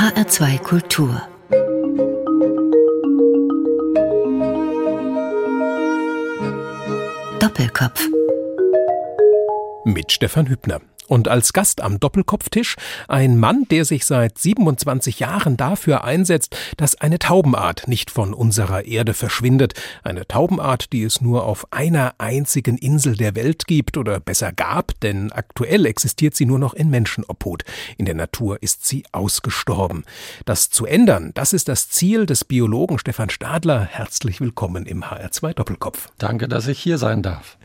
HR2 Kultur Doppelkopf mit Stefan Hübner. Und als Gast am Doppelkopftisch ein Mann, der sich seit 27 Jahren dafür einsetzt, dass eine Taubenart nicht von unserer Erde verschwindet. Eine Taubenart, die es nur auf einer einzigen Insel der Welt gibt oder besser gab, denn aktuell existiert sie nur noch in Menschenobhut. In der Natur ist sie ausgestorben. Das zu ändern, das ist das Ziel des Biologen Stefan Stadler. Herzlich willkommen im HR2 Doppelkopf. Danke, dass ich hier sein darf.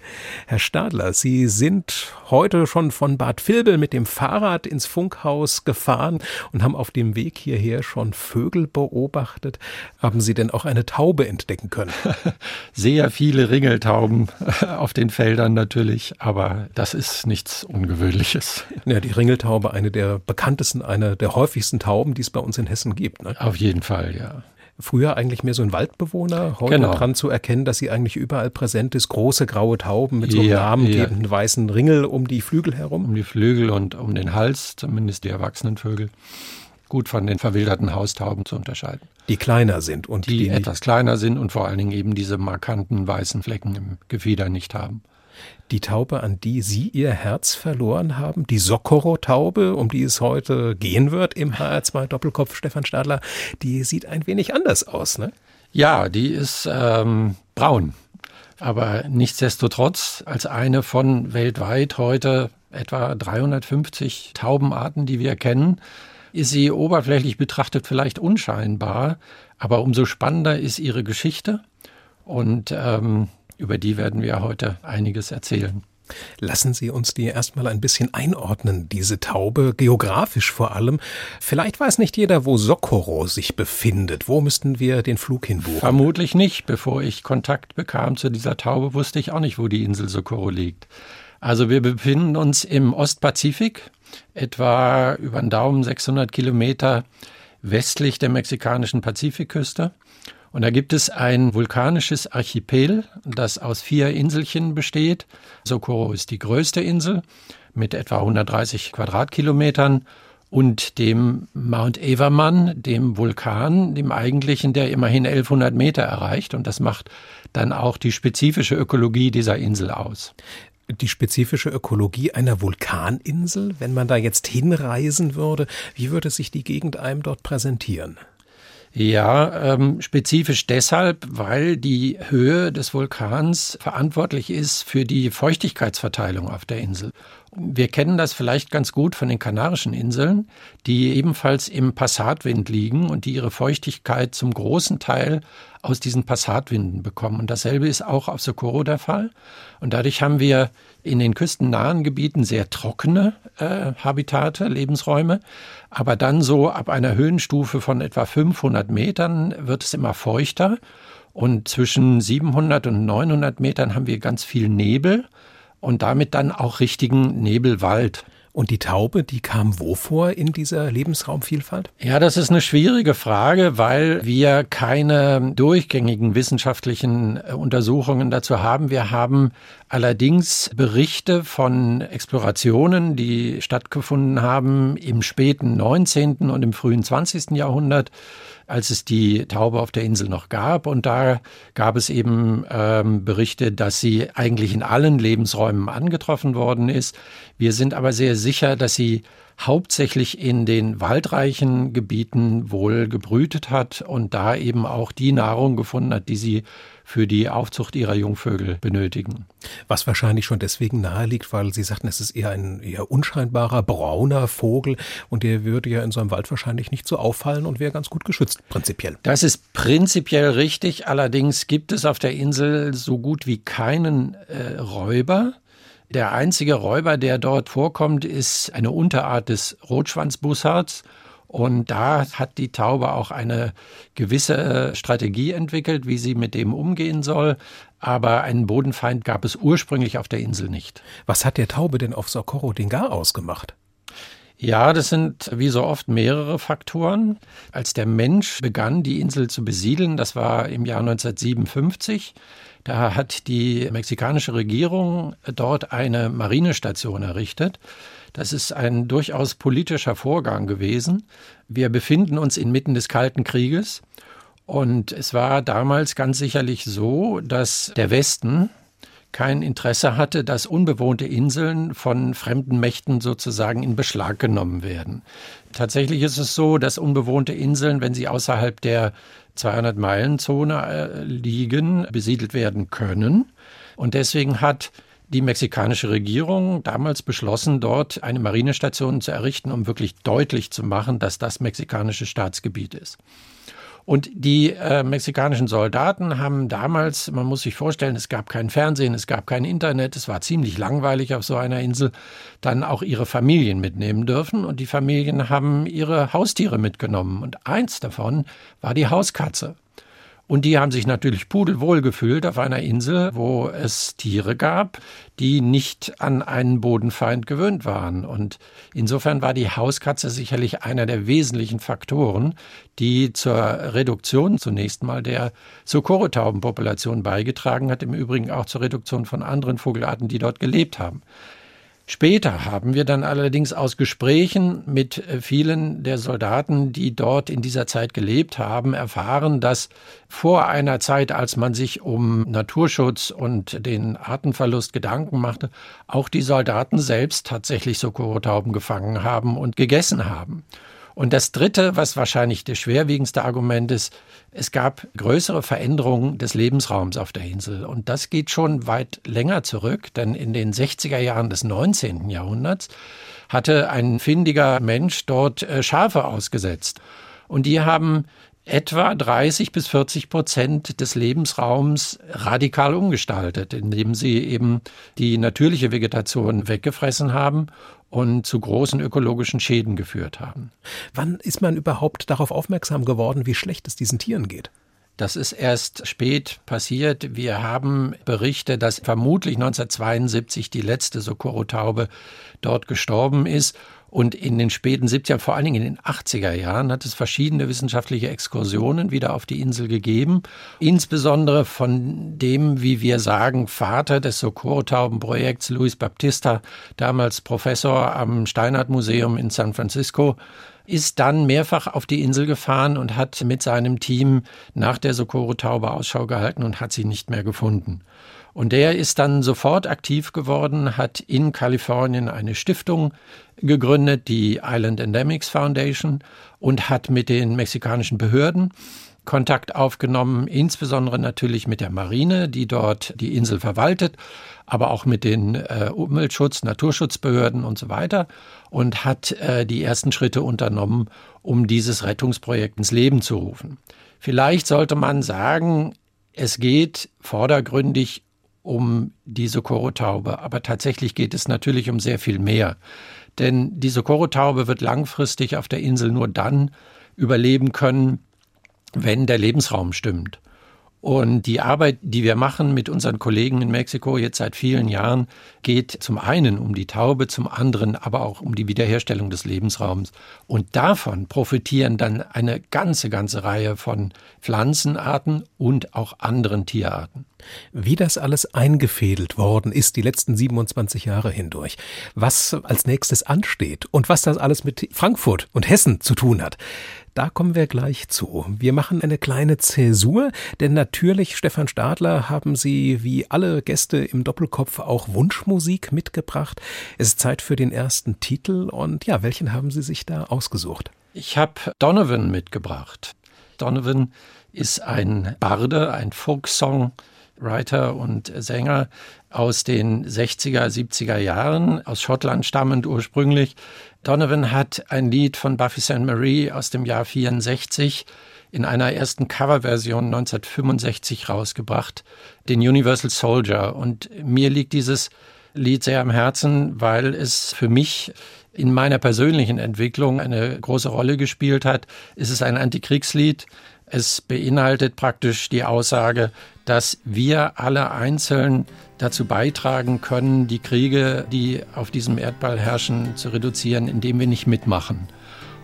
Herr Stadler, Sie sind heute schon von Bad Vilbel mit dem Fahrrad ins Funkhaus gefahren und haben auf dem Weg hierher schon Vögel beobachtet. Haben Sie denn auch eine Taube entdecken können? Sehr viele Ringeltauben auf den Feldern natürlich, aber das ist nichts Ungewöhnliches. Ja, die Ringeltaube, eine der bekanntesten, eine der häufigsten Tauben, die es bei uns in Hessen gibt. Ne? Auf jeden Fall, ja früher eigentlich mehr so ein Waldbewohner, heute genau. dran zu erkennen, dass sie eigentlich überall präsent ist. Große graue Tauben mit so einem ja, namengebenden ja. weißen Ringel um die Flügel herum. Um die Flügel und um den Hals, zumindest die erwachsenen Vögel. Gut von den verwilderten Haustauben zu unterscheiden. Die kleiner sind und die, die etwas kleiner sind und vor allen Dingen eben diese markanten weißen Flecken im Gefieder nicht haben die Taube, an die Sie Ihr Herz verloren haben, die Socorro-Taube, um die es heute gehen wird im HR2 Doppelkopf Stefan Stadler, die sieht ein wenig anders aus, ne? Ja, die ist ähm, braun. Aber nichtsdestotrotz als eine von weltweit heute etwa 350 Taubenarten, die wir kennen, ist sie oberflächlich betrachtet vielleicht unscheinbar, aber umso spannender ist ihre Geschichte. Und ähm, über die werden wir heute einiges erzählen. Lassen Sie uns die erstmal ein bisschen einordnen, diese Taube, geografisch vor allem. Vielleicht weiß nicht jeder, wo Socorro sich befindet. Wo müssten wir den Flug hinbuchen? Vermutlich nicht. Bevor ich Kontakt bekam zu dieser Taube, wusste ich auch nicht, wo die Insel Socorro liegt. Also wir befinden uns im Ostpazifik, etwa über den Daumen 600 Kilometer westlich der mexikanischen Pazifikküste. Und da gibt es ein vulkanisches Archipel, das aus vier Inselchen besteht. Socorro ist die größte Insel mit etwa 130 Quadratkilometern und dem Mount Evermann, dem Vulkan, dem eigentlichen, der immerhin 1100 Meter erreicht. Und das macht dann auch die spezifische Ökologie dieser Insel aus die spezifische Ökologie einer Vulkaninsel, wenn man da jetzt hinreisen würde, wie würde sich die Gegend einem dort präsentieren? Ja, ähm, spezifisch deshalb, weil die Höhe des Vulkans verantwortlich ist für die Feuchtigkeitsverteilung auf der Insel. Wir kennen das vielleicht ganz gut von den Kanarischen Inseln, die ebenfalls im Passatwind liegen und die ihre Feuchtigkeit zum großen Teil aus diesen Passatwinden bekommen. Und dasselbe ist auch auf Socorro der Fall. Und dadurch haben wir in den küstennahen Gebieten sehr trockene äh, Habitate, Lebensräume. Aber dann so ab einer Höhenstufe von etwa 500 Metern wird es immer feuchter. Und zwischen 700 und 900 Metern haben wir ganz viel Nebel und damit dann auch richtigen Nebelwald. Und die Taube, die kam wo vor in dieser Lebensraumvielfalt? Ja, das ist eine schwierige Frage, weil wir keine durchgängigen wissenschaftlichen äh, Untersuchungen dazu haben. Wir haben allerdings Berichte von Explorationen, die stattgefunden haben im späten 19. und im frühen 20. Jahrhundert als es die Taube auf der Insel noch gab. Und da gab es eben ähm, Berichte, dass sie eigentlich in allen Lebensräumen angetroffen worden ist. Wir sind aber sehr sicher, dass sie hauptsächlich in den waldreichen Gebieten wohl gebrütet hat und da eben auch die Nahrung gefunden hat, die sie für die Aufzucht ihrer Jungvögel benötigen. Was wahrscheinlich schon deswegen nahe liegt, weil Sie sagten, es ist eher ein eher unscheinbarer brauner Vogel und der würde ja in so einem Wald wahrscheinlich nicht so auffallen und wäre ganz gut geschützt, prinzipiell. Das ist prinzipiell richtig. Allerdings gibt es auf der Insel so gut wie keinen äh, Räuber. Der einzige Räuber, der dort vorkommt, ist eine Unterart des Rotschwanzbussards. Und da hat die Taube auch eine gewisse Strategie entwickelt, wie sie mit dem umgehen soll. Aber einen Bodenfeind gab es ursprünglich auf der Insel nicht. Was hat der Taube denn auf Socorro den Gar ausgemacht? Ja, das sind wie so oft mehrere Faktoren. Als der Mensch begann, die Insel zu besiedeln, das war im Jahr 1957, da hat die mexikanische Regierung dort eine Marinestation errichtet. Das ist ein durchaus politischer Vorgang gewesen. Wir befinden uns inmitten des Kalten Krieges. Und es war damals ganz sicherlich so, dass der Westen, kein Interesse hatte, dass unbewohnte Inseln von fremden Mächten sozusagen in Beschlag genommen werden. Tatsächlich ist es so, dass unbewohnte Inseln, wenn sie außerhalb der 200-Meilen-Zone äh, liegen, besiedelt werden können. Und deswegen hat die mexikanische Regierung damals beschlossen, dort eine Marinestation zu errichten, um wirklich deutlich zu machen, dass das mexikanische Staatsgebiet ist. Und die äh, mexikanischen Soldaten haben damals, man muss sich vorstellen, es gab kein Fernsehen, es gab kein Internet, es war ziemlich langweilig auf so einer Insel, dann auch ihre Familien mitnehmen dürfen. Und die Familien haben ihre Haustiere mitgenommen. Und eins davon war die Hauskatze. Und die haben sich natürlich pudelwohl gefühlt auf einer Insel, wo es Tiere gab, die nicht an einen Bodenfeind gewöhnt waren. Und insofern war die Hauskatze sicherlich einer der wesentlichen Faktoren, die zur Reduktion zunächst mal der Socorro-Taubenpopulation beigetragen hat, im Übrigen auch zur Reduktion von anderen Vogelarten, die dort gelebt haben. Später haben wir dann allerdings aus Gesprächen mit äh, vielen der Soldaten, die dort in dieser Zeit gelebt haben, erfahren, dass vor einer Zeit, als man sich um Naturschutz und den Artenverlust Gedanken machte, auch die Soldaten selbst tatsächlich Socorro-Tauben gefangen haben und gegessen haben. Und das Dritte, was wahrscheinlich das schwerwiegendste Argument ist, es gab größere Veränderungen des Lebensraums auf der Insel. Und das geht schon weit länger zurück, denn in den 60er Jahren des 19. Jahrhunderts hatte ein findiger Mensch dort äh, Schafe ausgesetzt. Und die haben etwa 30 bis 40 Prozent des Lebensraums radikal umgestaltet, indem sie eben die natürliche Vegetation weggefressen haben und zu großen ökologischen Schäden geführt haben. Wann ist man überhaupt darauf aufmerksam geworden, wie schlecht es diesen Tieren geht? Das ist erst spät passiert. Wir haben Berichte, dass vermutlich 1972 die letzte Socorro-Taube dort gestorben ist und in den späten 70er, vor allen Dingen in den 80er Jahren, hat es verschiedene wissenschaftliche Exkursionen wieder auf die Insel gegeben. Insbesondere von dem, wie wir sagen, Vater des Socorro-Taubenprojekts, Luis Baptista, damals Professor am Steinhardt Museum in San Francisco, ist dann mehrfach auf die Insel gefahren und hat mit seinem Team nach der Socorro-Taube Ausschau gehalten und hat sie nicht mehr gefunden. Und der ist dann sofort aktiv geworden, hat in Kalifornien eine Stiftung gegründet, die Island Endemics Foundation, und hat mit den mexikanischen Behörden Kontakt aufgenommen, insbesondere natürlich mit der Marine, die dort die Insel verwaltet, aber auch mit den äh, Umweltschutz, Naturschutzbehörden und so weiter und hat äh, die ersten Schritte unternommen, um dieses Rettungsprojekt ins Leben zu rufen. Vielleicht sollte man sagen, es geht vordergründig um die Socorro-Taube. Aber tatsächlich geht es natürlich um sehr viel mehr. Denn die Socorro-Taube wird langfristig auf der Insel nur dann überleben können, wenn der Lebensraum stimmt. Und die Arbeit, die wir machen mit unseren Kollegen in Mexiko jetzt seit vielen Jahren, geht zum einen um die Taube, zum anderen aber auch um die Wiederherstellung des Lebensraums. Und davon profitieren dann eine ganze, ganze Reihe von Pflanzenarten und auch anderen Tierarten. Wie das alles eingefädelt worden ist die letzten 27 Jahre hindurch, was als nächstes ansteht und was das alles mit Frankfurt und Hessen zu tun hat, da kommen wir gleich zu. Wir machen eine kleine Zäsur, denn natürlich, Stefan Stadler, haben Sie wie alle Gäste im Doppelkopf auch Wunschmusik mitgebracht. Es ist Zeit für den ersten Titel und ja, welchen haben Sie sich da ausgesucht? Ich habe Donovan mitgebracht. Donovan ist ein Barde, ein Folksong. Writer und Sänger aus den 60er, 70er Jahren, aus Schottland stammend ursprünglich. Donovan hat ein Lied von Buffy St. Marie aus dem Jahr 64 in einer ersten Coverversion 1965 rausgebracht, den Universal Soldier. Und mir liegt dieses Lied sehr am Herzen, weil es für mich in meiner persönlichen Entwicklung eine große Rolle gespielt hat. Es ist ein Antikriegslied Es beinhaltet praktisch die Aussage, dass wir alle einzeln dazu beitragen können, die Kriege, die auf diesem Erdball herrschen, zu reduzieren, indem wir nicht mitmachen.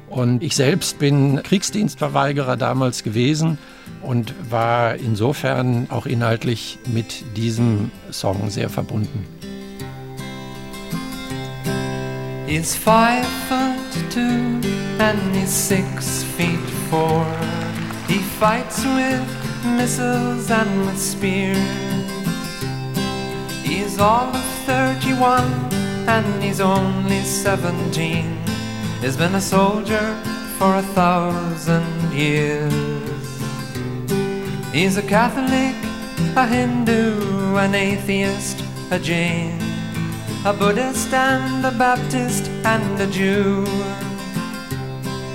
Und ich selbst bin Kriegsdienstverweigerer damals gewesen und war insofern auch inhaltlich mit diesem Song sehr verbunden. He's five foot two and he's six feet four. He fights with missiles and with spears. He's all of 31 and he's only 17. He's been a soldier for a thousand years. He's a Catholic, a Hindu, an atheist, a Jain, a Buddhist and a Baptist and a Jew.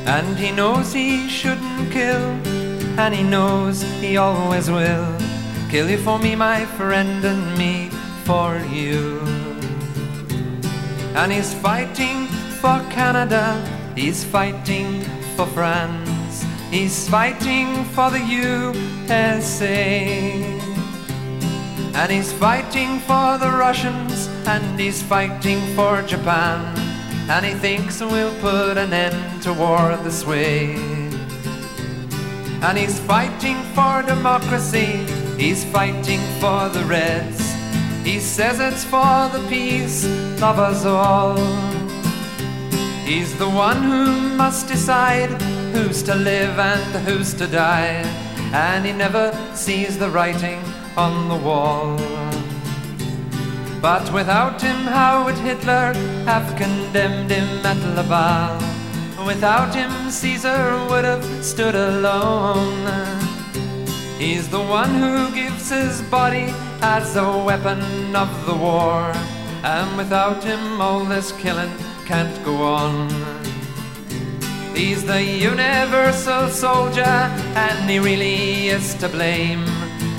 And he knows he shouldn't kill, and he knows he always will. Kill you for me, my friend, and me for you. And he's fighting for Canada, he's fighting for France, he's fighting for the USA. And he's fighting for the Russians, and he's fighting for Japan. And he thinks we'll put an end to war this way. And he's fighting for democracy, he's fighting for the Reds. He says it's for the peace of us all. He's the one who must decide who's to live and who's to die, and he never sees the writing on the wall. But without him, how would Hitler have condemned him at Laval? Without him, Caesar would have stood alone. He's the one who gives his body as a weapon of the war, and without him, all this killing can't go on. He's the universal soldier, and he really is to blame.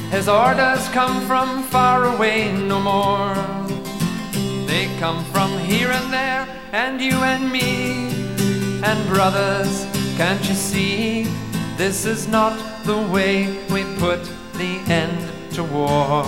His orders come from far away no more. They come from here and there, and you and me. And brothers, can't you see? This is not the way we put the end to war.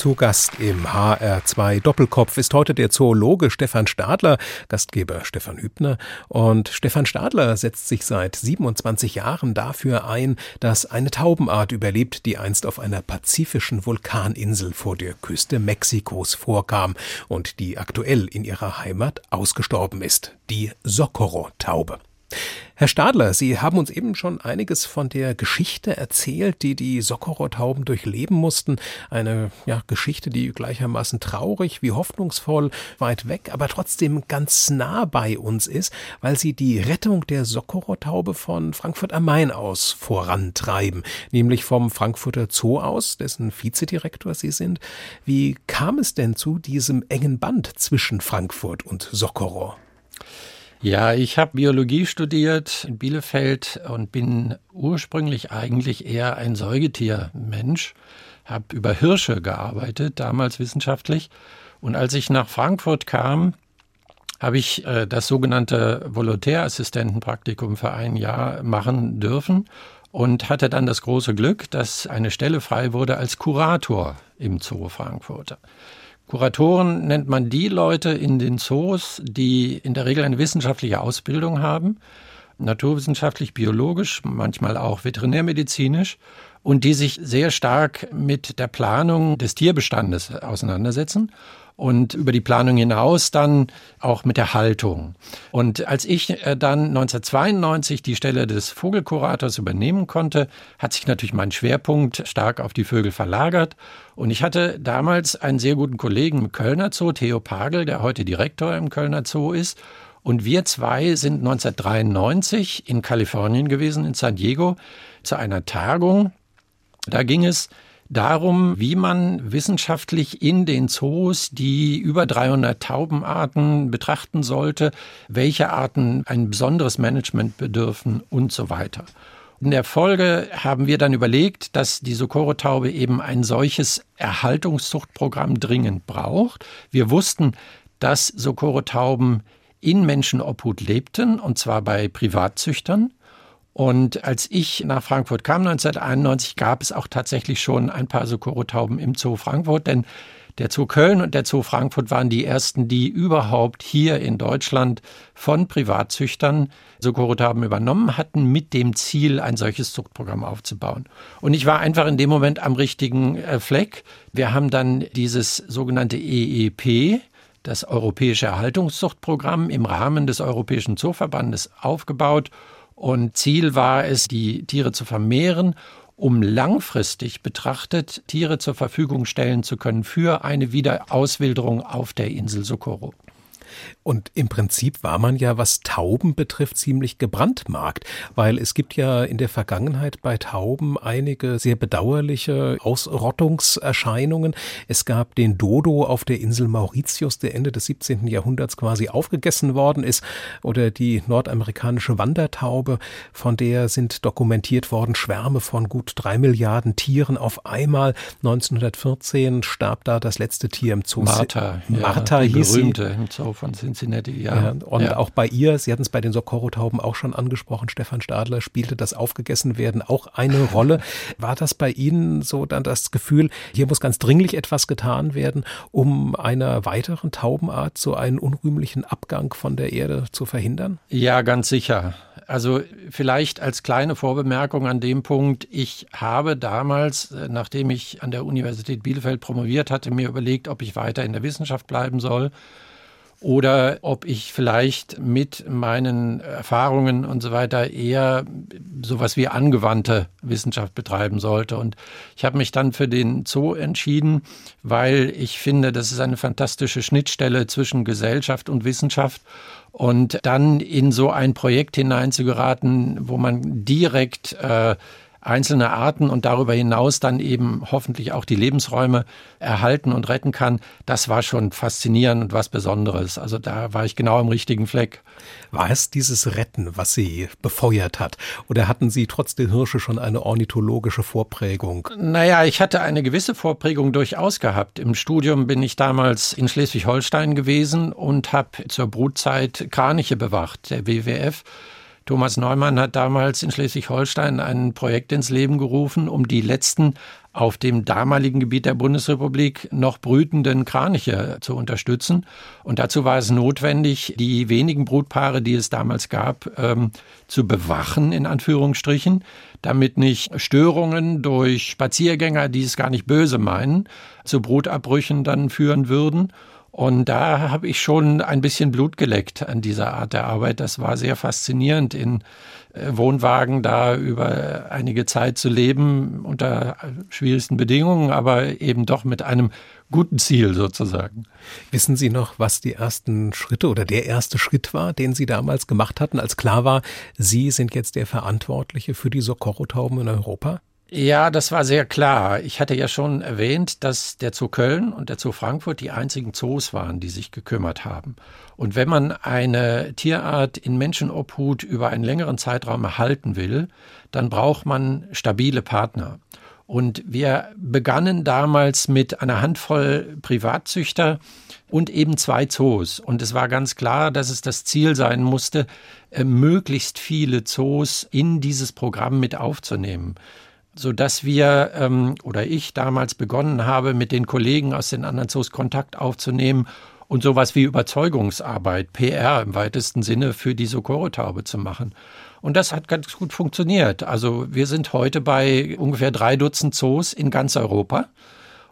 Zu Gast im HR2 Doppelkopf ist heute der Zoologe Stefan Stadler, Gastgeber Stefan Hübner. Und Stefan Stadler setzt sich seit 27 Jahren dafür ein, dass eine Taubenart überlebt, die einst auf einer pazifischen Vulkaninsel vor der Küste Mexikos vorkam und die aktuell in ihrer Heimat ausgestorben ist, die Socorro-Taube. Herr Stadler, Sie haben uns eben schon einiges von der Geschichte erzählt, die die Socorro-Tauben durchleben mussten. Eine ja, Geschichte, die gleichermaßen traurig wie hoffnungsvoll weit weg, aber trotzdem ganz nah bei uns ist, weil sie die Rettung der Socorro-Taube von Frankfurt am Main aus vorantreiben, nämlich vom Frankfurter Zoo aus, dessen Vizedirektor Sie sind. Wie kam es denn zu diesem engen Band zwischen Frankfurt und Socorro? Ja, ich habe Biologie studiert in Bielefeld und bin ursprünglich eigentlich eher ein Säugetiermensch, habe über Hirsche gearbeitet, damals wissenschaftlich. Und als ich nach Frankfurt kam, habe ich äh, das sogenannte Volontärassistentenpraktikum für ein Jahr machen dürfen und hatte dann das große Glück, dass eine Stelle frei wurde als Kurator im Zoo Frankfurt. Kuratoren nennt man die Leute in den Zoos, die in der Regel eine wissenschaftliche Ausbildung haben, naturwissenschaftlich, biologisch, manchmal auch veterinärmedizinisch. Und die sich sehr stark mit der Planung des Tierbestandes auseinandersetzen und über die Planung hinaus dann auch mit der Haltung. Und als ich äh, dann 1992 die Stelle des Vogelkurators übernehmen konnte, hat sich natürlich mein Schwerpunkt stark auf die Vögel verlagert. Und ich hatte damals einen sehr guten Kollegen im Kölner Zoo, Theo Pagel, der heute Direktor im Kölner Zoo ist. Und wir zwei sind 1993 in Kalifornien gewesen, in San Diego, zu einer Tagung. Da ging es darum, wie man wissenschaftlich in den Zoos die über 300 Taubenarten betrachten sollte, welche Arten ein besonderes Management bedürfen und so weiter. In der Folge haben wir dann überlegt, dass die Socorro-Taube eben ein solches Erhaltungszuchtprogramm dringend braucht. Wir wussten, dass Socorro-Tauben in Menschenobhut lebten, und zwar bei Privatzüchtern. Und als ich nach Frankfurt kam 1991, gab es auch tatsächlich schon ein paar Socorro-Tauben im Zoo Frankfurt, denn der Zoo Köln und der Zoo Frankfurt waren die ersten, die überhaupt hier in Deutschland von Privatzüchtern Socorro-Tauben übernommen hatten, mit dem Ziel, ein solches Zuchtprogramm aufzubauen. Und ich war einfach in dem Moment am richtigen äh, Fleck. Wir haben dann dieses sogenannte EEP, das Europäische Erhaltungszuchtprogramm im Rahmen des Europäischen Zooverbandes aufgebaut. Und Ziel war es, die Tiere zu vermehren, um langfristig betrachtet Tiere zur Verfügung stellen zu können für eine Wiederauswilderung auf der Insel Socorro. Und im Prinzip war man ja, was Tauben betrifft, ziemlich gebrandmarkt, weil es gibt ja in der Vergangenheit bei Tauben einige sehr bedauerliche Ausrottungserscheinungen. Es gab den Dodo auf der Insel Mauritius, der Ende des 17. Jahrhunderts quasi aufgegessen worden ist, oder die nordamerikanische Wandertaube, von der sind dokumentiert worden Schwärme von gut drei Milliarden Tieren auf einmal. 1914 starb da das letzte Tier im Zoo. Martha, Martha ja, hieß berühmte sie. Von Cincinnati, ja. ja und ja. auch bei ihr, Sie hatten es bei den Socorro-Tauben auch schon angesprochen, Stefan Stadler spielte das Aufgegessenwerden auch eine Rolle. War das bei Ihnen so dann das Gefühl, hier muss ganz dringlich etwas getan werden, um einer weiteren Taubenart so einen unrühmlichen Abgang von der Erde zu verhindern? Ja, ganz sicher. Also vielleicht als kleine Vorbemerkung an dem Punkt, ich habe damals, äh, nachdem ich an der Universität Bielefeld promoviert hatte, mir überlegt, ob ich weiter in der Wissenschaft bleiben soll oder ob ich vielleicht mit meinen Erfahrungen und so weiter eher sowas wie angewandte Wissenschaft betreiben sollte. Und ich habe mich dann für den Zoo entschieden, weil ich finde, das ist eine fantastische Schnittstelle zwischen Gesellschaft und Wissenschaft. Und dann in so ein Projekt hineinzugeraten, wo man direkt äh, einzelne Arten und darüber hinaus dann eben hoffentlich auch die Lebensräume erhalten und retten kann, das war schon faszinierend und was Besonderes. Also da war ich genau am richtigen Fleck. War es dieses Retten, was Sie befeuert hat? Oder hatten Sie trotz der Hirsche schon eine ornithologische Vorprägung? Naja, ich hatte eine gewisse Vorprägung durchaus gehabt. Im Studium bin ich damals in Schleswig-Holstein gewesen und habe zur Brutzeit Kraniche bewacht, der WWF. Thomas Neumann hat damals in Schleswig-Holstein ein Projekt ins Leben gerufen, um die letzten auf dem damaligen Gebiet der Bundesrepublik noch brütenden Kraniche zu unterstützen. Und dazu war es notwendig, die wenigen Brutpaare, die es damals gab, ähm, zu bewachen, in Anführungsstrichen, damit nicht Störungen durch Spaziergänger, die es gar nicht böse meinen, zu Brutabbrüchen dann führen würden. Und da habe ich schon ein bisschen Blut geleckt an dieser Art der Arbeit. Das war sehr faszinierend, in äh, Wohnwagen da über einige Zeit zu leben, unter schwierigsten Bedingungen, aber eben doch mit einem guten Ziel sozusagen. Wissen Sie noch, was die ersten Schritte oder der erste Schritt war, den Sie damals gemacht hatten, als klar war, Sie sind jetzt der Verantwortliche für die Socorro-Tauben in Europa? Ja, das war sehr klar. Ich hatte ja schon erwähnt, dass der Zoo Köln und der Zoo Frankfurt die einzigen Zoos waren, die sich gekümmert haben. Und wenn man eine Tierart in Menschenobhut über einen längeren Zeitraum erhalten will, dann braucht man stabile Partner. Und wir begannen damals mit einer Handvoll Privatzüchter und eben zwei Zoos. Und es war ganz klar, dass es das Ziel sein musste, äh, möglichst viele Zoos in dieses Programm mit aufzunehmen so dass wir ähm, oder ich damals begonnen habe, mit den Kollegen aus den anderen Zoos Kontakt aufzunehmen und sowas wie Überzeugungsarbeit, PR im weitesten Sinne für die Socorro-Taube zu machen. Und das hat ganz gut funktioniert. Also wir sind heute bei ungefähr drei Dutzend Zoos in ganz Europa.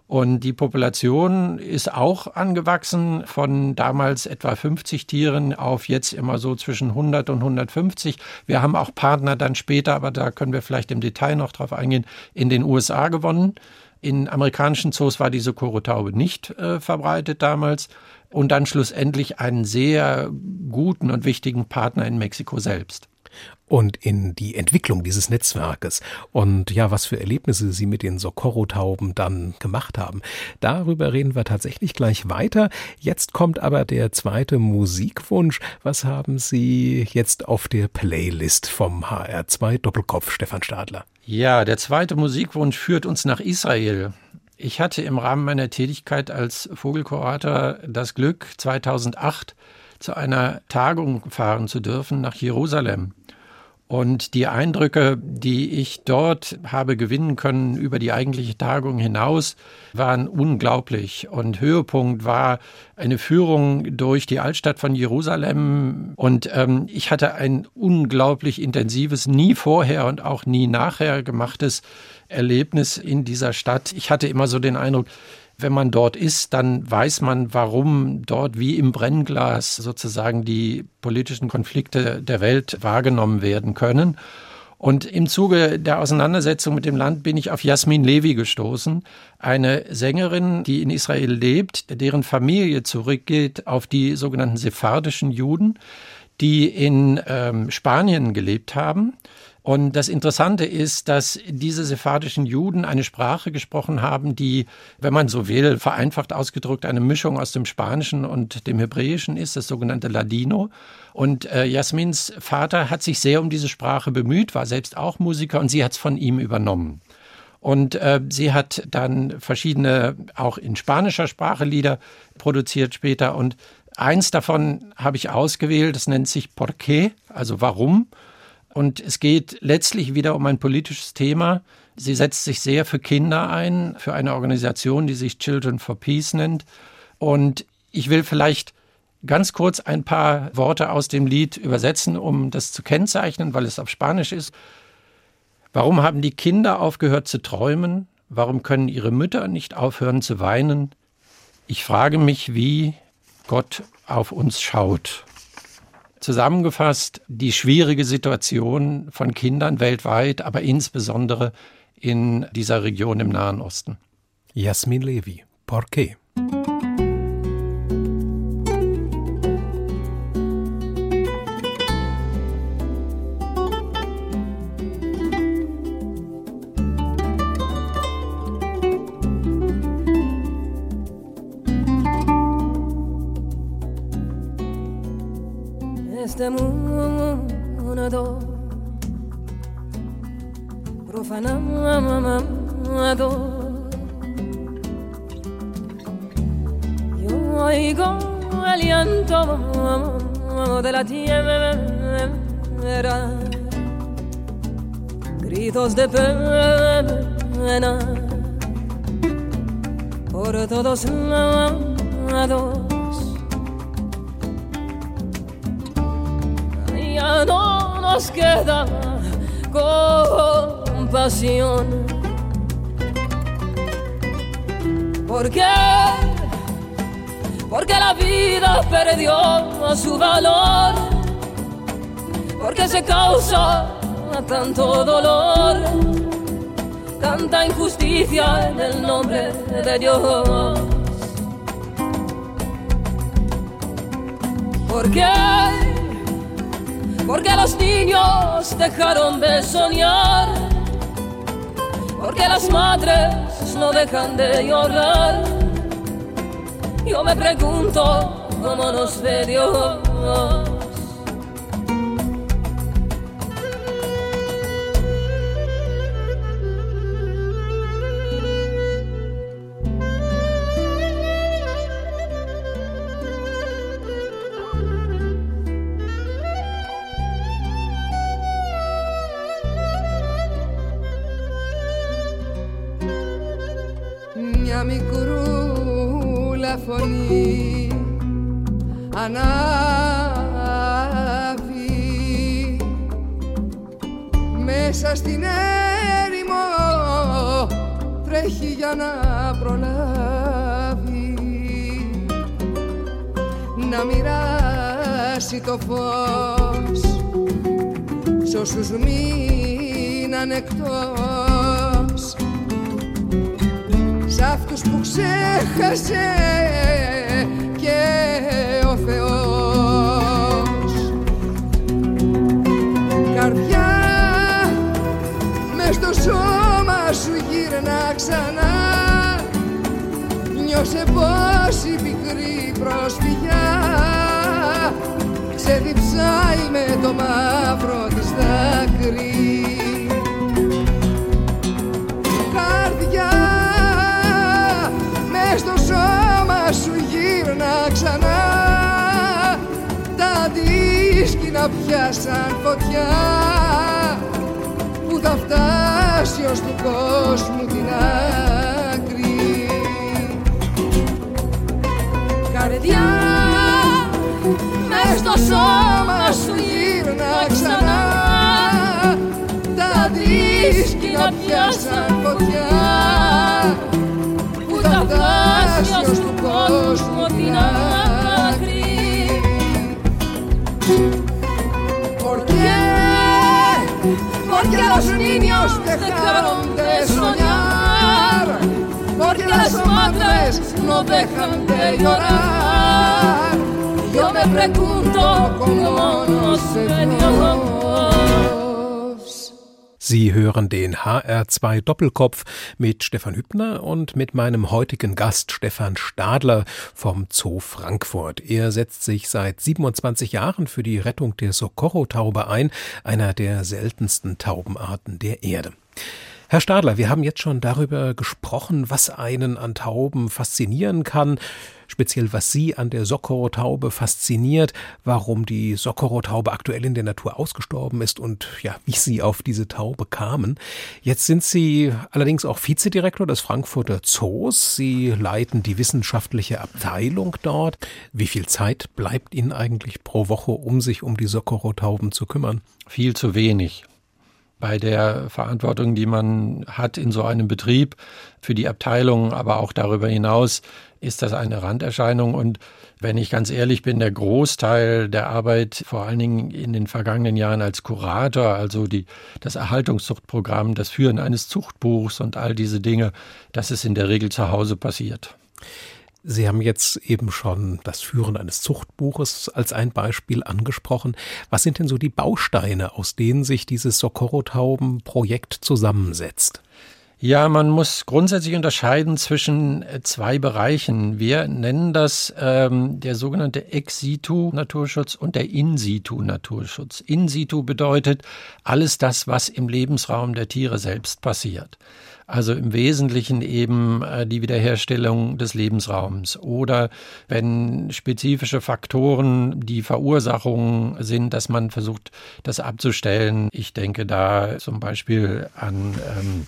Und die Population ist auch angewachsen von damals etwa 50 Tieren auf jetzt immer so zwischen 100 und 150. Wir haben auch Partner dann später, aber da können wir vielleicht im Detail noch drauf eingehen, in den USA gewonnen. In amerikanischen Zoos war diese Korotaube nicht äh, verbreitet damals. Und dann schlussendlich einen sehr guten und wichtigen Partner in Mexiko selbst und in die Entwicklung dieses Netzwerkes und ja, was für Erlebnisse Sie mit den Socorro-Tauben dann gemacht haben. Darüber reden wir tatsächlich gleich weiter. Jetzt kommt aber der zweite Musikwunsch. Was haben Sie jetzt auf der Playlist vom HR2 Doppelkopf, Stefan Stadler? Ja, der zweite Musikwunsch führt uns nach Israel. Ich hatte im Rahmen meiner Tätigkeit als Vogelkurator das Glück, 2008 zu einer Tagung fahren zu dürfen nach Jerusalem. Und die Eindrücke, die ich dort habe gewinnen können über die eigentliche Tagung hinaus, waren unglaublich. Und Höhepunkt war eine Führung durch die Altstadt von Jerusalem. Und ähm, ich hatte ein unglaublich intensives, nie vorher und auch nie nachher gemachtes Erlebnis in dieser Stadt. Ich hatte immer so den Eindruck, wenn man dort ist, dann weiß man, warum dort wie im Brennglas sozusagen die politischen Konflikte der Welt wahrgenommen werden können. Und im Zuge der Auseinandersetzung mit dem Land bin ich auf Jasmin Levi gestoßen, eine Sängerin, die in Israel lebt, deren Familie zurückgeht auf die sogenannten sephardischen Juden, die in ähm, Spanien gelebt haben und das Interessante ist, dass diese sephardischen Juden eine Sprache gesprochen haben, die, wenn man so will, vereinfacht ausgedrückt eine Mischung aus dem Spanischen und dem Hebräischen ist, das sogenannte Ladino. Und äh, Jasmins Vater hat sich sehr um diese Sprache bemüht, war selbst auch Musiker und sie hat es von ihm übernommen. Und äh, sie hat dann verschiedene, auch in spanischer Sprache Lieder produziert später. Und eins davon habe ich ausgewählt, das nennt sich Por qué, also warum. Und es geht letztlich wieder um ein politisches Thema. Sie setzt sich sehr für Kinder ein, für eine Organisation, die sich Children for Peace nennt. Und ich will vielleicht ganz kurz ein paar Worte aus dem Lied übersetzen, um das zu kennzeichnen, weil es auf Spanisch ist. Warum haben die Kinder aufgehört zu träumen? Warum können ihre Mütter nicht aufhören zu weinen? Ich frage mich, wie Gott auf uns schaut. Zusammengefasst die schwierige Situation von Kindern weltweit, aber insbesondere in dieser Region im Nahen Osten. Jasmin Levi, ¿por este mundo profanado. Yo oigo el aliento de la tierra, gritos de pena por todos lados. Nos queda compasión. ¿Por qué? Porque la vida perdió su valor. Porque se causa tanto dolor, tanta injusticia en el nombre de Dios. ¿Por qué? Porque los niños dejaron de soñar, porque las madres no dejan de llorar. Yo me pregunto cómo nos ve Dios. φωνή. Ανάβει μέσα στην έρημο τρέχει για να προλάβει. Να μοιράσει το φως σ' όσους μείναν εκτός αυτούς που ξέχασε και ο Θεός. Καρδιά μες στο σώμα σου γύρνα ξανά. Νιώσε πως η πικρή προσφυγιά σε διψάει με το μαύρο της δάκρυ δίσκοι να πιάσαν φωτιά που θα φτάσει ως του κόσμου την άκρη. Καρδιά μες στο σώμα σου γύρνα ξανά. Τα δίσκοι να πιάσαν φωτιά που θα φτάσει ως του niños dejaron de soñar, porque las madres no dejan de llorar. Yo me pregunto cómo no se Sie hören den HR2 Doppelkopf mit Stefan Hübner und mit meinem heutigen Gast Stefan Stadler vom Zoo Frankfurt. Er setzt sich seit 27 Jahren für die Rettung der Socorro-Taube ein, einer der seltensten Taubenarten der Erde. Herr Stadler, wir haben jetzt schon darüber gesprochen, was einen an Tauben faszinieren kann, speziell was Sie an der Socorro-Taube fasziniert, warum die Socorro-Taube aktuell in der Natur ausgestorben ist und ja, wie Sie auf diese Taube kamen. Jetzt sind Sie allerdings auch Vizedirektor des Frankfurter Zoos. Sie leiten die wissenschaftliche Abteilung dort. Wie viel Zeit bleibt Ihnen eigentlich pro Woche, um sich um die Socorro-Tauben zu kümmern? Viel zu wenig bei der Verantwortung, die man hat in so einem Betrieb für die Abteilung, aber auch darüber hinaus ist das eine Randerscheinung. Und wenn ich ganz ehrlich bin, der Großteil der Arbeit, vor allen Dingen in den vergangenen Jahren als Kurator, also die, das Erhaltungszuchtprogramm, das Führen eines Zuchtbuchs und all diese Dinge, das ist in der Regel zu Hause passiert. Sie haben jetzt eben schon das Führen eines Zuchtbuches als ein Beispiel angesprochen. Was sind denn so die Bausteine, aus denen sich dieses Socorro-Tauben-Projekt zusammensetzt? Ja, man muss grundsätzlich unterscheiden zwischen äh, zwei Bereichen. Wir nennen das ähm, der sogenannte Ex-situ-Naturschutz und der In-situ-Naturschutz. In-situ bedeutet alles das, was im Lebensraum der Tiere selbst passiert. Also im Wesentlichen eben äh, die Wiederherstellung des Lebensraums oder wenn spezifische Faktoren die Verursachung sind, dass man versucht, das abzustellen. Ich denke da zum Beispiel an ähm,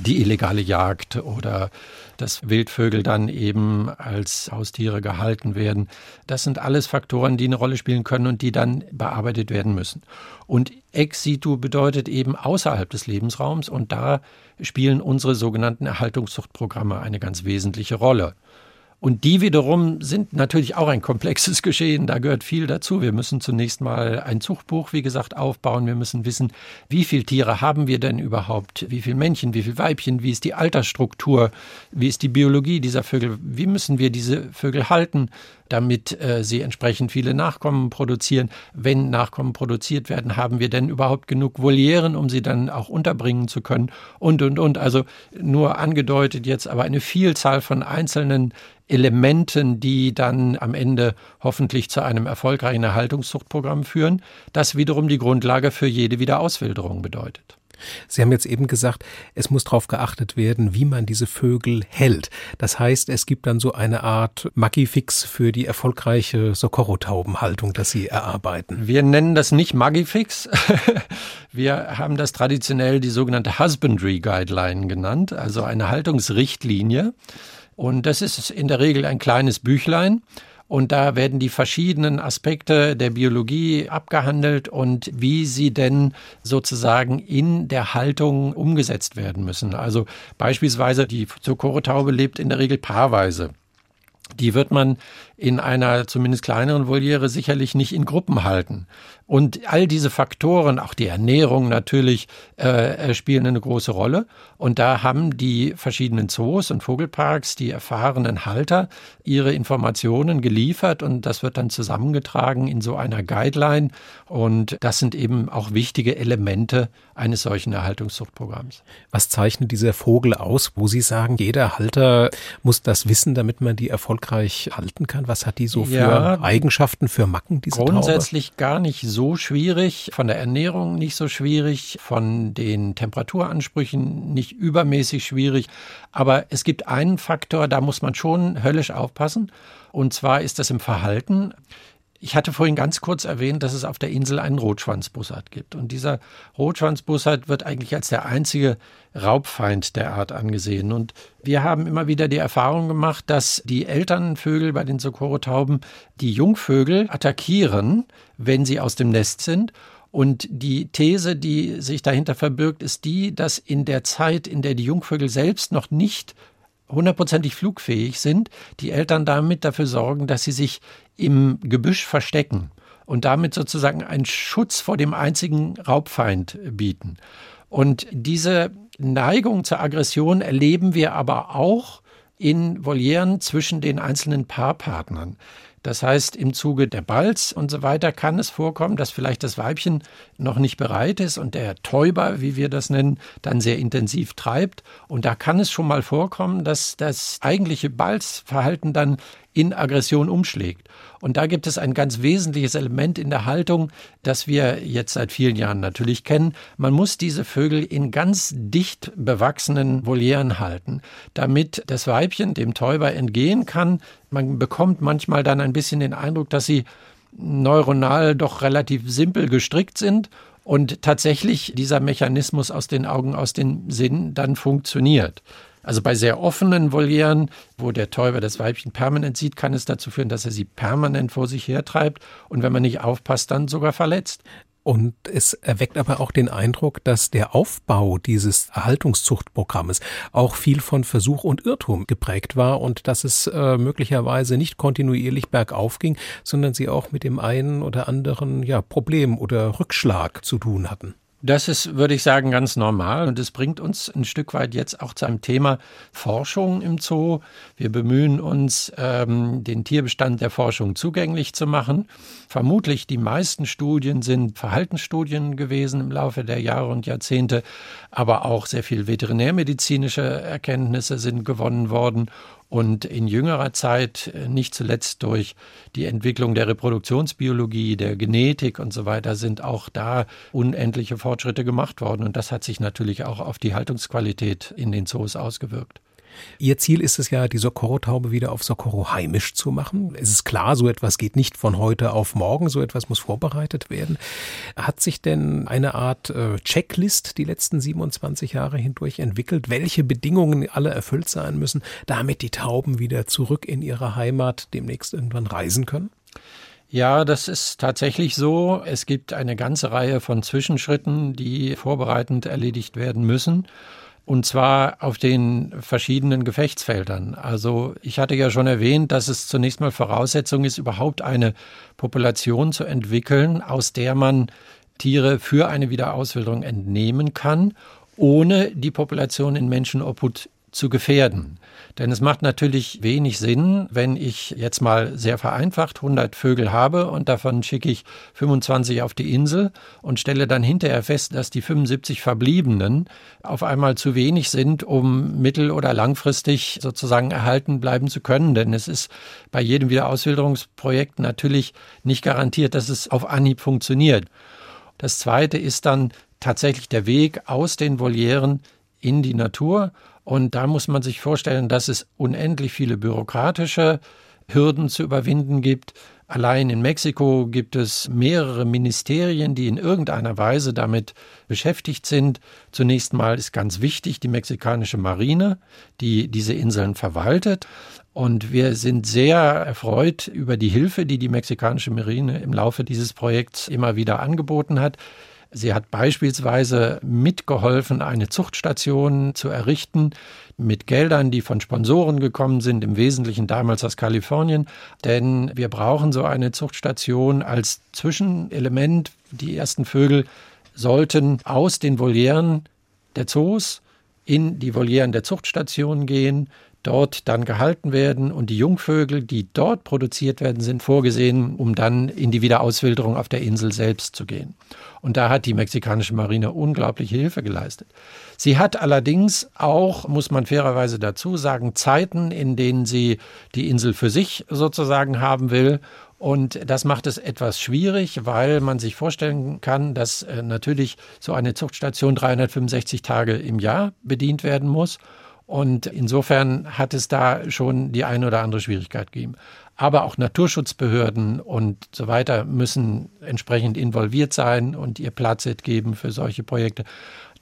die illegale Jagd oder dass Wildvögel dann eben als Haustiere gehalten werden. Das sind alles Faktoren, die eine Rolle spielen können und die dann bearbeitet werden müssen. Und ex situ bedeutet eben außerhalb des Lebensraums und da spielen unsere sogenannten Erhaltungszuchtprogramme eine ganz wesentliche Rolle. Und die wiederum sind natürlich auch ein komplexes Geschehen. Da gehört viel dazu. Wir müssen zunächst mal ein Zuchtbuch, wie gesagt, aufbauen. Wir müssen wissen, wie viele Tiere haben wir denn überhaupt? Wie viele Männchen, wie viele Weibchen? Wie ist die Altersstruktur? Wie ist die Biologie dieser Vögel? Wie müssen wir diese Vögel halten? Damit äh, sie entsprechend viele Nachkommen produzieren. Wenn Nachkommen produziert werden, haben wir denn überhaupt genug Volieren, um sie dann auch unterbringen zu können? Und, und, und. Also nur angedeutet jetzt, aber eine Vielzahl von einzelnen Elementen, die dann am Ende hoffentlich zu einem erfolgreichen Erhaltungszuchtprogramm führen, das wiederum die Grundlage für jede Wiederauswilderung bedeutet. Sie haben jetzt eben gesagt, es muss darauf geachtet werden, wie man diese Vögel hält. Das heißt, es gibt dann so eine Art Magifix für die erfolgreiche Socorro-Taubenhaltung, dass Sie erarbeiten. Wir nennen das nicht Magifix. Wir haben das traditionell die sogenannte Husbandry Guideline genannt, also eine Haltungsrichtlinie. Und das ist in der Regel ein kleines Büchlein. Und da werden die verschiedenen Aspekte der Biologie abgehandelt und wie sie denn sozusagen in der Haltung umgesetzt werden müssen. Also beispielsweise die Zucchero-Taube lebt in der Regel paarweise. Die wird man in einer zumindest kleineren Voliere sicherlich nicht in Gruppen halten. Und all diese Faktoren, auch die Ernährung natürlich, äh, spielen eine große Rolle. Und da haben die verschiedenen Zoos und Vogelparks, die erfahrenen Halter, ihre Informationen geliefert und das wird dann zusammengetragen in so einer Guideline. Und das sind eben auch wichtige Elemente eines solchen Erhaltungszuchtprogramms. Was zeichnet dieser Vogel aus, wo Sie sagen, jeder Halter muss das wissen, damit man die erfolgreich halten kann? Was hat die so für ja, Eigenschaften, für Macken, diese Grundsätzlich Taube? gar nicht so schwierig, von der Ernährung nicht so schwierig, von den Temperaturansprüchen nicht übermäßig schwierig. Aber es gibt einen Faktor, da muss man schon höllisch aufpassen. Und zwar ist das im Verhalten. Ich hatte vorhin ganz kurz erwähnt, dass es auf der Insel einen Rotschwanzbussard gibt. Und dieser Rotschwanzbussard wird eigentlich als der einzige Raubfeind der Art angesehen. Und wir haben immer wieder die Erfahrung gemacht, dass die Elternvögel bei den Socorro-Tauben die Jungvögel attackieren, wenn sie aus dem Nest sind. Und die These, die sich dahinter verbirgt, ist die, dass in der Zeit, in der die Jungvögel selbst noch nicht hundertprozentig flugfähig sind, die Eltern damit dafür sorgen, dass sie sich im Gebüsch verstecken und damit sozusagen einen Schutz vor dem einzigen Raubfeind bieten. Und diese Neigung zur Aggression erleben wir aber auch in Volieren zwischen den einzelnen Paarpartnern. Das heißt, im Zuge der Balz und so weiter kann es vorkommen, dass vielleicht das Weibchen noch nicht bereit ist und der Täuber, wie wir das nennen, dann sehr intensiv treibt. Und da kann es schon mal vorkommen, dass das eigentliche Balzverhalten dann in Aggression umschlägt. Und da gibt es ein ganz wesentliches Element in der Haltung, das wir jetzt seit vielen Jahren natürlich kennen. Man muss diese Vögel in ganz dicht bewachsenen Volieren halten, damit das Weibchen dem Täuber entgehen kann. Man bekommt manchmal dann ein bisschen den Eindruck, dass sie neuronal doch relativ simpel gestrickt sind und tatsächlich dieser Mechanismus aus den Augen, aus den Sinn dann funktioniert. Also bei sehr offenen Volieren, wo der Täuber das Weibchen permanent sieht, kann es dazu führen, dass er sie permanent vor sich hertreibt und wenn man nicht aufpasst, dann sogar verletzt. Und es erweckt aber auch den Eindruck, dass der Aufbau dieses Erhaltungszuchtprogrammes auch viel von Versuch und Irrtum geprägt war und dass es äh, möglicherweise nicht kontinuierlich bergauf ging, sondern sie auch mit dem einen oder anderen ja, Problem oder Rückschlag zu tun hatten. Das ist, würde ich sagen, ganz normal und es bringt uns ein Stück weit jetzt auch zu einem Thema Forschung im Zoo. Wir bemühen uns, ähm, den Tierbestand der Forschung zugänglich zu machen. Vermutlich die meisten Studien sind Verhaltensstudien gewesen im Laufe der Jahre und Jahrzehnte, aber auch sehr viel veterinärmedizinische Erkenntnisse sind gewonnen worden und in jüngerer Zeit, äh, nicht zuletzt durch die Entwicklung der Reproduktionsbiologie, der Genetik und so weiter, sind auch da unendliche Fortschritte gemacht worden. Und das hat sich natürlich auch auf die Haltungsqualität in den Zoos ausgewirkt. Ihr Ziel ist es ja, die Socorro-Taube wieder auf Socorro heimisch zu machen. Es ist klar, so etwas geht nicht von heute auf morgen, so etwas muss vorbereitet werden. Hat sich denn eine Art äh, Checklist die letzten 27 Jahre hindurch entwickelt, welche Bedingungen alle erfüllt sein müssen, damit die Tauben wieder zurück in ihre Heimat demnächst irgendwann reisen können? Ja, das ist tatsächlich so. Es gibt eine ganze Reihe von Zwischenschritten, die vorbereitend erledigt werden müssen. Und zwar auf den verschiedenen Gefechtsfeldern. Also ich hatte ja schon erwähnt, dass es zunächst mal Voraussetzung ist, überhaupt eine Population zu entwickeln, aus der man Tiere für eine Wiederauswilderung entnehmen kann, ohne die Population in Menschenobhut zu gefährden. Denn es macht natürlich wenig Sinn, wenn ich jetzt mal sehr vereinfacht 100 Vögel habe und davon schicke ich 25 auf die Insel und stelle dann hinterher fest, dass die 75 Verbliebenen auf einmal zu wenig sind, um mittel- oder langfristig sozusagen erhalten bleiben zu können. Denn es ist bei jedem Wiederauswilderungsprojekt natürlich nicht garantiert, dass es auf Anhieb funktioniert. Das zweite ist dann tatsächlich der Weg aus den Volieren in die Natur und da muss man sich vorstellen, dass es unendlich viele bürokratische Hürden zu überwinden gibt. Allein in Mexiko gibt es mehrere Ministerien, die in irgendeiner Weise damit beschäftigt sind. Zunächst mal ist ganz wichtig die mexikanische Marine, die diese Inseln verwaltet. Und wir sind sehr erfreut über die Hilfe, die die mexikanische Marine im Laufe dieses Projekts immer wieder angeboten hat. Sie hat beispielsweise mitgeholfen, eine Zuchtstation zu errichten mit Geldern, die von Sponsoren gekommen sind, im Wesentlichen damals aus Kalifornien. Denn wir brauchen so eine Zuchtstation als Zwischenelement. Die ersten Vögel sollten aus den Volieren der Zoos in die Volieren der Zuchtstationen gehen, dort dann gehalten werden und die Jungvögel, die dort produziert werden, sind vorgesehen, um dann in die Wiederauswilderung auf der Insel selbst zu gehen. Und da hat die mexikanische Marine unglaubliche Hilfe geleistet. Sie hat allerdings auch, muss man fairerweise dazu sagen, Zeiten, in denen sie die Insel für sich sozusagen haben will und das macht es etwas schwierig, weil man sich vorstellen kann, dass äh, natürlich so eine Zuchtstation 365 Tage im Jahr bedient werden muss. Und insofern hat es da schon die eine oder andere Schwierigkeit gegeben. Aber auch Naturschutzbehörden und so weiter müssen entsprechend involviert sein und ihr Platz geben für solche Projekte.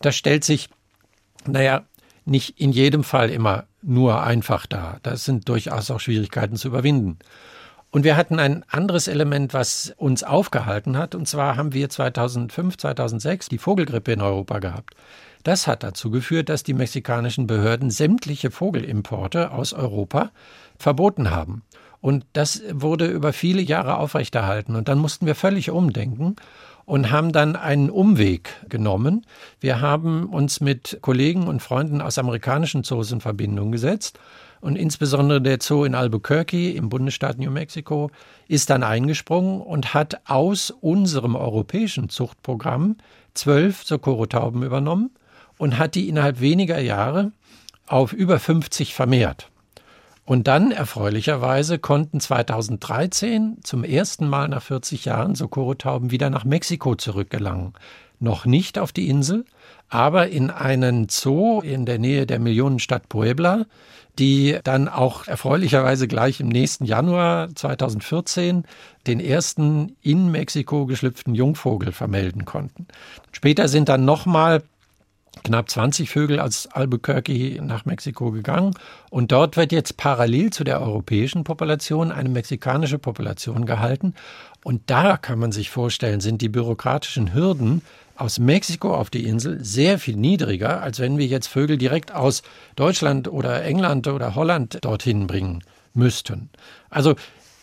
Das stellt sich, naja, nicht in jedem Fall immer nur einfach dar. Das sind durchaus auch Schwierigkeiten zu überwinden. Und wir hatten ein anderes Element, was uns aufgehalten hat. Und zwar haben wir 2005, 2006 die Vogelgrippe in Europa gehabt. Das hat dazu geführt, dass die mexikanischen Behörden sämtliche Vogelimporte aus Europa verboten haben. Und das wurde über viele Jahre aufrechterhalten. Und dann mussten wir völlig umdenken und haben dann einen Umweg genommen. Wir haben uns mit Kollegen und Freunden aus amerikanischen Zoos in Verbindung gesetzt. Und insbesondere der Zoo in Albuquerque im Bundesstaat New Mexico ist dann eingesprungen und hat aus unserem europäischen Zuchtprogramm zwölf Socorro-Tauben übernommen und hat die innerhalb weniger Jahre auf über 50 vermehrt. Und dann, erfreulicherweise, konnten 2013 zum ersten Mal nach 40 Jahren Socorro-Tauben wieder nach Mexiko zurückgelangen. Noch nicht auf die Insel, aber in einen Zoo in der Nähe der Millionenstadt Puebla, die dann auch erfreulicherweise gleich im nächsten Januar 2014 den ersten in Mexiko geschlüpften Jungvogel vermelden konnten. Später sind dann nochmal knapp 20 Vögel aus Albuquerque nach Mexiko gegangen. Und dort wird jetzt parallel zu der europäischen Population eine mexikanische Population gehalten. Und da kann man sich vorstellen, sind die bürokratischen Hürden aus Mexiko auf die Insel sehr viel niedriger, als wenn wir jetzt Vögel direkt aus Deutschland oder England oder Holland dorthin bringen müssten. Also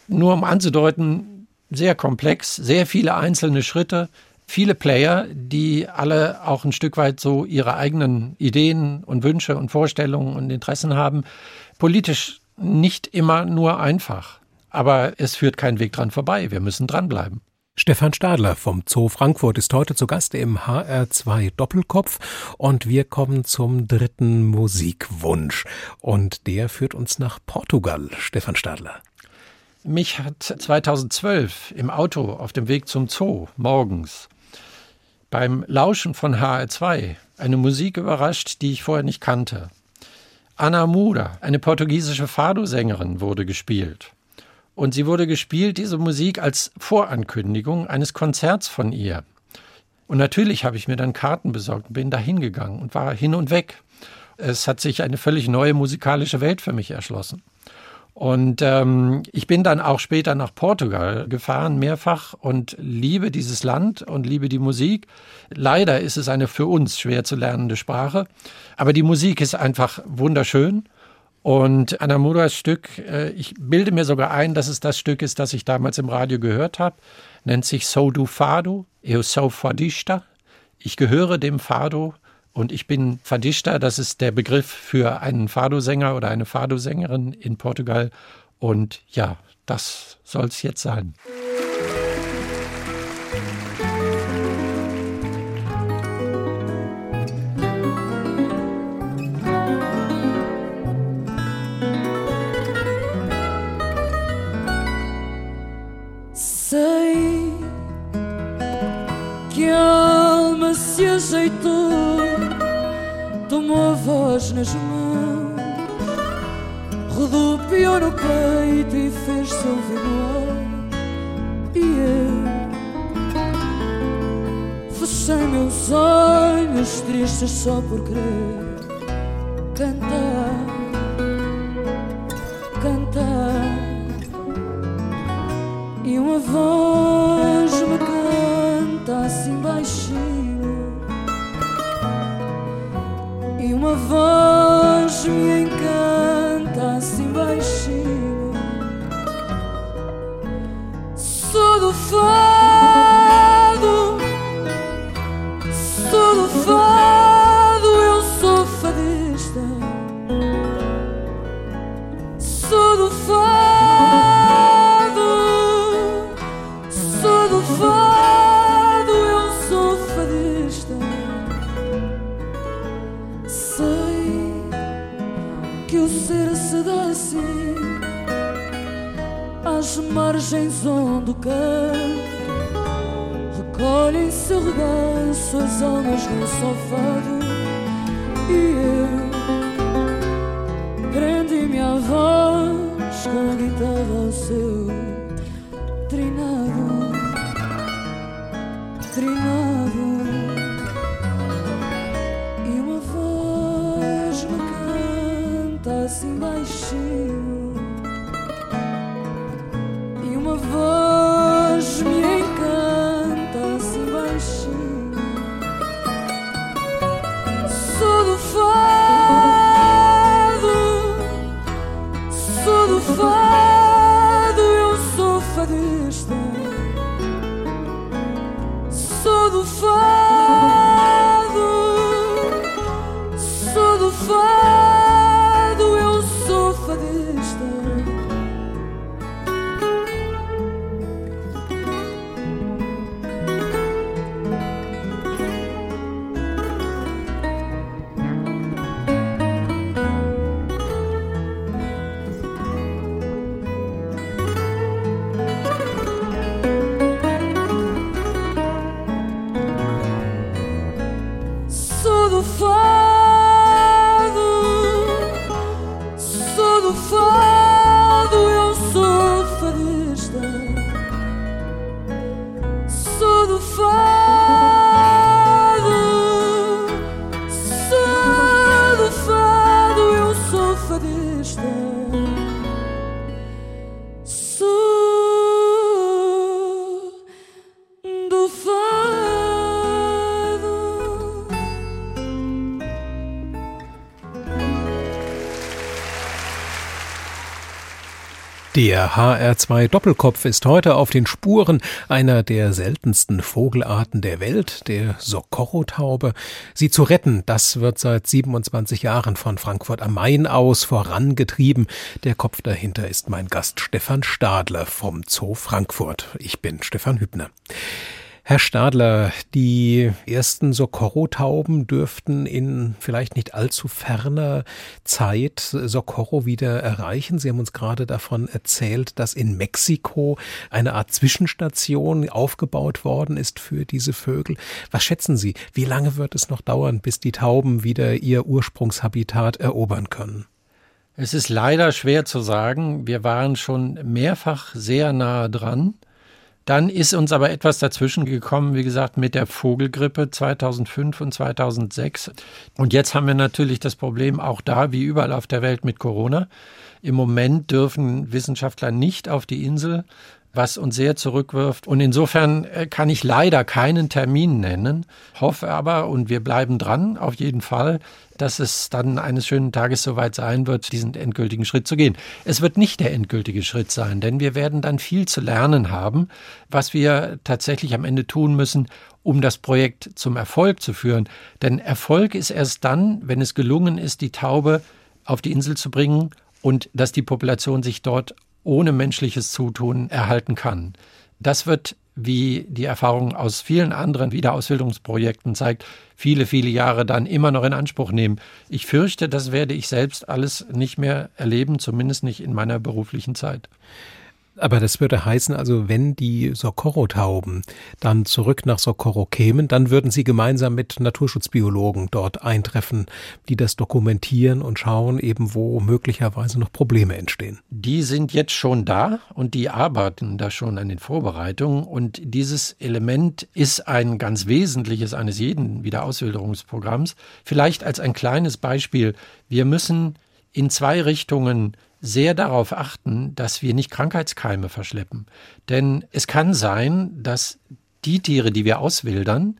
nur um anzudeuten, sehr komplex, sehr viele einzelne Schritte, viele Player, die alle auch ein Stück weit so ihre eigenen Ideen und Wünsche und Vorstellungen und Interessen haben. Politisch nicht immer nur einfach. Aber es führt kein Weg dran vorbei. Wir müssen dranbleiben. Stefan Stadler vom Zoo Frankfurt ist heute zu Gast im HR2 Doppelkopf und wir kommen zum dritten Musikwunsch und der führt uns nach Portugal. Stefan Stadler. Mich hat 2012 im Auto auf dem Weg zum Zoo morgens beim Lauschen von HR2 eine Musik überrascht, die ich vorher nicht kannte. Ana Muda, eine portugiesische Fado-Sängerin, wurde gespielt. Und sie wurde gespielt, diese Musik, als Vorankündigung eines Konzerts von ihr. Und natürlich habe ich mir dann Karten besorgt und bin da hingegangen und war hin und weg. Es hat sich eine völlig neue musikalische Welt für mich erschlossen. Und ähm, ich bin dann auch später nach Portugal gefahren, mehrfach, und liebe dieses Land und liebe die Musik. Leider ist es eine für uns schwer zu lernende Sprache, aber die Musik ist einfach wunderschön. Und Anamuras Stück, äh, ich bilde mir sogar ein, dass es das Stück ist, das ich damals im Radio gehört habe, nennt sich So du Fado, eu sou fadista. Ich gehöre dem Fado und ich bin Fadista, das ist der Begriff für einen Fado-Sänger oder eine Fado-Sängerin in Portugal. Und ja, das soll es jetzt sein. Sei que a alma se ajeitou tomou a voz nas mãos, rodopiou no peito e fez-se ouvir no ar. E eu fechei meus olhos tristes só por querer cantar, cantar. E uma voz me canta assim baixinho. avant, mieux Recolhem seu regaço as almas no sofado E eu. Prendi-me à voz com a guitarra ao seu fado, eu sou fadista. Sou do fado, Der HR2 Doppelkopf ist heute auf den Spuren einer der seltensten Vogelarten der Welt, der Socorro-Taube. Sie zu retten, das wird seit 27 Jahren von Frankfurt am Main aus vorangetrieben. Der Kopf dahinter ist mein Gast Stefan Stadler vom Zoo Frankfurt. Ich bin Stefan Hübner. Herr Stadler, die ersten Socorro-Tauben dürften in vielleicht nicht allzu ferner Zeit Socorro wieder erreichen. Sie haben uns gerade davon erzählt, dass in Mexiko eine Art Zwischenstation aufgebaut worden ist für diese Vögel. Was schätzen Sie, wie lange wird es noch dauern, bis die Tauben wieder ihr Ursprungshabitat erobern können? Es ist leider schwer zu sagen. Wir waren schon mehrfach sehr nahe dran. Dann ist uns aber etwas dazwischen gekommen, wie gesagt, mit der Vogelgrippe 2005 und 2006. Und jetzt haben wir natürlich das Problem auch da, wie überall auf der Welt mit Corona. Im Moment dürfen Wissenschaftler nicht auf die Insel, was uns sehr zurückwirft. Und insofern äh, kann ich leider keinen Termin nennen, hoffe aber, und wir bleiben dran, auf jeden Fall, dass es dann eines schönen Tages soweit sein wird, diesen endgültigen Schritt zu gehen. Es wird nicht der endgültige Schritt sein, denn wir werden dann viel zu lernen haben, was wir tatsächlich am Ende tun müssen, um das Projekt zum Erfolg zu führen. Denn Erfolg ist erst dann, wenn es gelungen ist, die Taube auf die Insel zu bringen und dass die Population sich dort ohne menschliches Zutun erhalten kann. Das wird, wie die Erfahrung aus vielen anderen Wiederausbildungsprojekten zeigt, viele, viele Jahre dann immer noch in Anspruch nehmen. Ich fürchte, das werde ich selbst alles nicht mehr erleben, zumindest nicht in meiner beruflichen Zeit. Aber das würde heißen, also wenn die Socorro-Tauben dann zurück nach Socorro kämen, dann würden sie gemeinsam mit Naturschutzbiologen dort eintreffen, die das dokumentieren und schauen, eben wo möglicherweise noch Probleme entstehen. Die sind jetzt schon da und die arbeiten da schon an den Vorbereitungen. Und dieses Element ist ein ganz wesentliches eines jeden Wiederauswilderungsprogramms. Vielleicht als ein kleines Beispiel. Wir müssen in zwei Richtungen sehr darauf achten, dass wir nicht Krankheitskeime verschleppen. Denn es kann sein, dass die Tiere, die wir auswildern,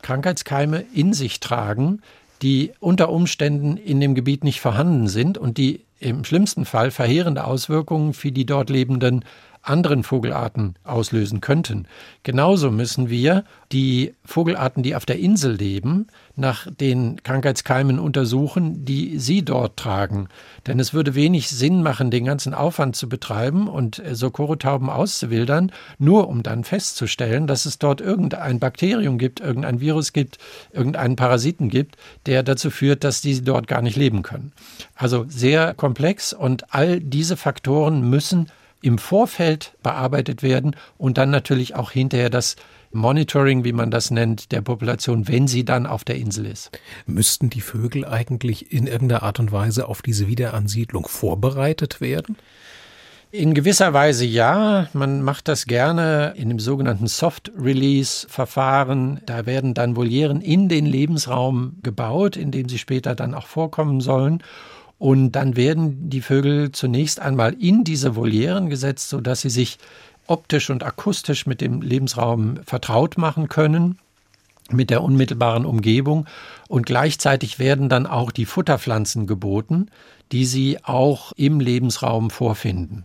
Krankheitskeime in sich tragen, die unter Umständen in dem Gebiet nicht vorhanden sind und die im schlimmsten Fall verheerende Auswirkungen für die dort lebenden anderen Vogelarten auslösen könnten. Genauso müssen wir die Vogelarten, die auf der Insel leben, nach den Krankheitskeimen untersuchen, die sie dort tragen. Denn es würde wenig Sinn machen, den ganzen Aufwand zu betreiben und Socorro-Tauben auszuwildern, nur um dann festzustellen, dass es dort irgendein Bakterium gibt, irgendein Virus gibt, irgendeinen Parasiten gibt, der dazu führt, dass die dort gar nicht leben können. Also sehr komplex und all diese Faktoren müssen im Vorfeld bearbeitet werden und dann natürlich auch hinterher das Monitoring, wie man das nennt, der Population, wenn sie dann auf der Insel ist. Müssten die Vögel eigentlich in irgendeiner Art und Weise auf diese Wiederansiedlung vorbereitet werden? In gewisser Weise ja. Man macht das gerne in dem sogenannten Soft-Release-Verfahren. Da werden dann Volieren in den Lebensraum gebaut, in dem sie später dann auch vorkommen sollen. Und dann werden die Vögel zunächst einmal in diese Volieren gesetzt, sodass sie sich optisch und akustisch mit dem Lebensraum vertraut machen können mit der unmittelbaren Umgebung und gleichzeitig werden dann auch die Futterpflanzen geboten, die sie auch im Lebensraum vorfinden.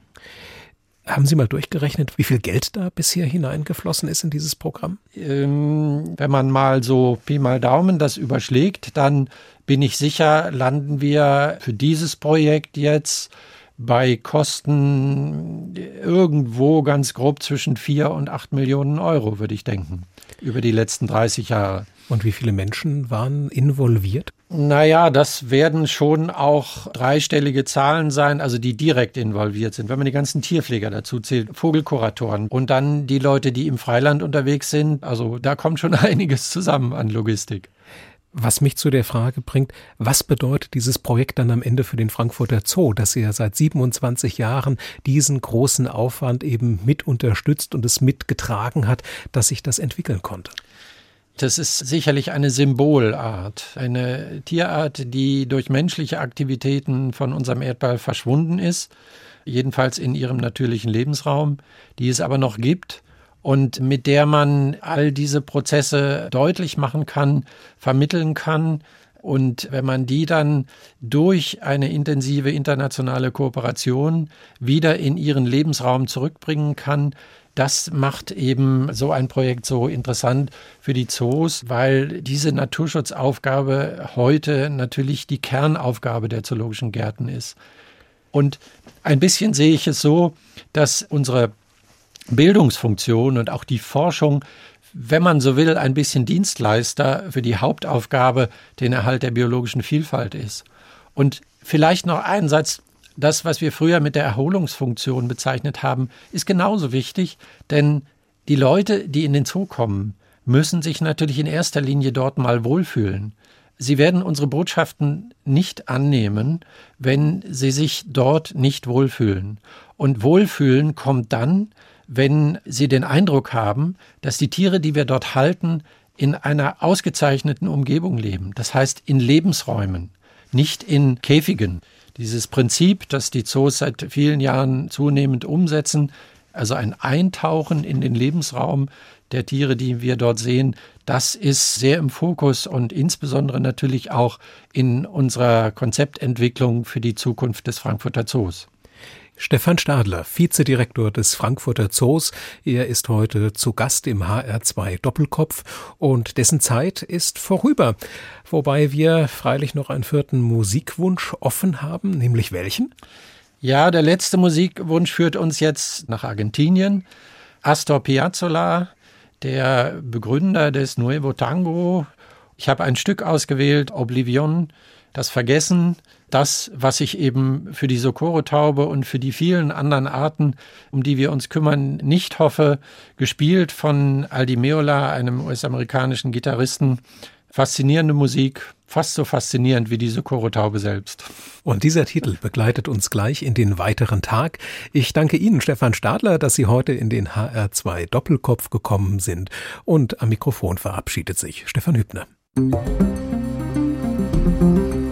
Haben Sie mal durchgerechnet, wie viel Geld da bisher hineingeflossen ist in dieses Programm? Ähm, wenn man mal so Pi mal Daumen das überschlägt, dann bin ich sicher, landen wir für dieses Projekt jetzt bei Kosten irgendwo ganz grob zwischen vier und acht Millionen Euro, würde ich denken, über die letzten 30 Jahre. Und wie viele Menschen waren involviert? Naja, das werden schon auch dreistellige Zahlen sein, also die direkt involviert sind. Wenn man die ganzen Tierpfleger dazu zählt, Vogelkuratoren und dann die Leute, die im Freiland unterwegs sind, also da kommt schon einiges zusammen an Logistik. Was mich zu der Frage bringt, was bedeutet dieses Projekt dann am Ende für den Frankfurter Zoo, dass er seit 27 Jahren diesen großen Aufwand eben mit unterstützt und es mitgetragen hat, dass sich das entwickeln konnte? Das ist sicherlich eine Symbolart, eine Tierart, die durch menschliche Aktivitäten von unserem Erdball verschwunden ist, jedenfalls in ihrem natürlichen Lebensraum, die es aber noch gibt und mit der man all diese Prozesse deutlich machen kann, vermitteln kann. Und wenn man die dann durch eine intensive internationale Kooperation wieder in ihren Lebensraum zurückbringen kann, das macht eben so ein Projekt so interessant für die Zoos, weil diese Naturschutzaufgabe heute natürlich die Kernaufgabe der zoologischen Gärten ist. Und ein bisschen sehe ich es so, dass unsere Bildungsfunktion und auch die Forschung, wenn man so will, ein bisschen Dienstleister für die Hauptaufgabe, den Erhalt der biologischen Vielfalt ist. Und vielleicht noch einen Satz das, was wir früher mit der Erholungsfunktion bezeichnet haben, ist genauso wichtig, denn die Leute, die in den Zoo kommen, müssen sich natürlich in erster Linie dort mal wohlfühlen. Sie werden unsere Botschaften nicht annehmen, wenn sie sich dort nicht wohlfühlen. Und Wohlfühlen kommt dann, wenn sie den Eindruck haben, dass die Tiere, die wir dort halten, in einer ausgezeichneten Umgebung leben. Das heißt in Lebensräumen, nicht in Käfigen. Dieses Prinzip, das die Zoos seit vielen Jahren zunehmend umsetzen, also ein Eintauchen in den Lebensraum der Tiere, die wir dort sehen, das ist sehr im Fokus und insbesondere natürlich auch in unserer Konzeptentwicklung für die Zukunft des Frankfurter Zoos. Stefan Stadler, Vizedirektor des Frankfurter Zoos. Er ist heute zu Gast im HR2 Doppelkopf und dessen Zeit ist vorüber. Wobei wir freilich noch einen vierten Musikwunsch offen haben, nämlich welchen? Ja, der letzte Musikwunsch führt uns jetzt nach Argentinien. Astor Piazzolla, der Begründer des Nuevo Tango. Ich habe ein Stück ausgewählt, Oblivion, das Vergessen, das, was ich eben für die Socorro-Taube und für die vielen anderen Arten, um die wir uns kümmern, nicht hoffe, gespielt von Aldi Meola, einem US-amerikanischen Gitarristen. Faszinierende Musik, fast so faszinierend wie die Socorro-Taube selbst. Und dieser Titel begleitet uns gleich in den weiteren Tag. Ich danke Ihnen, Stefan Stadler, dass Sie heute in den HR2 Doppelkopf gekommen sind. Und am Mikrofon verabschiedet sich Stefan Hübner. Musik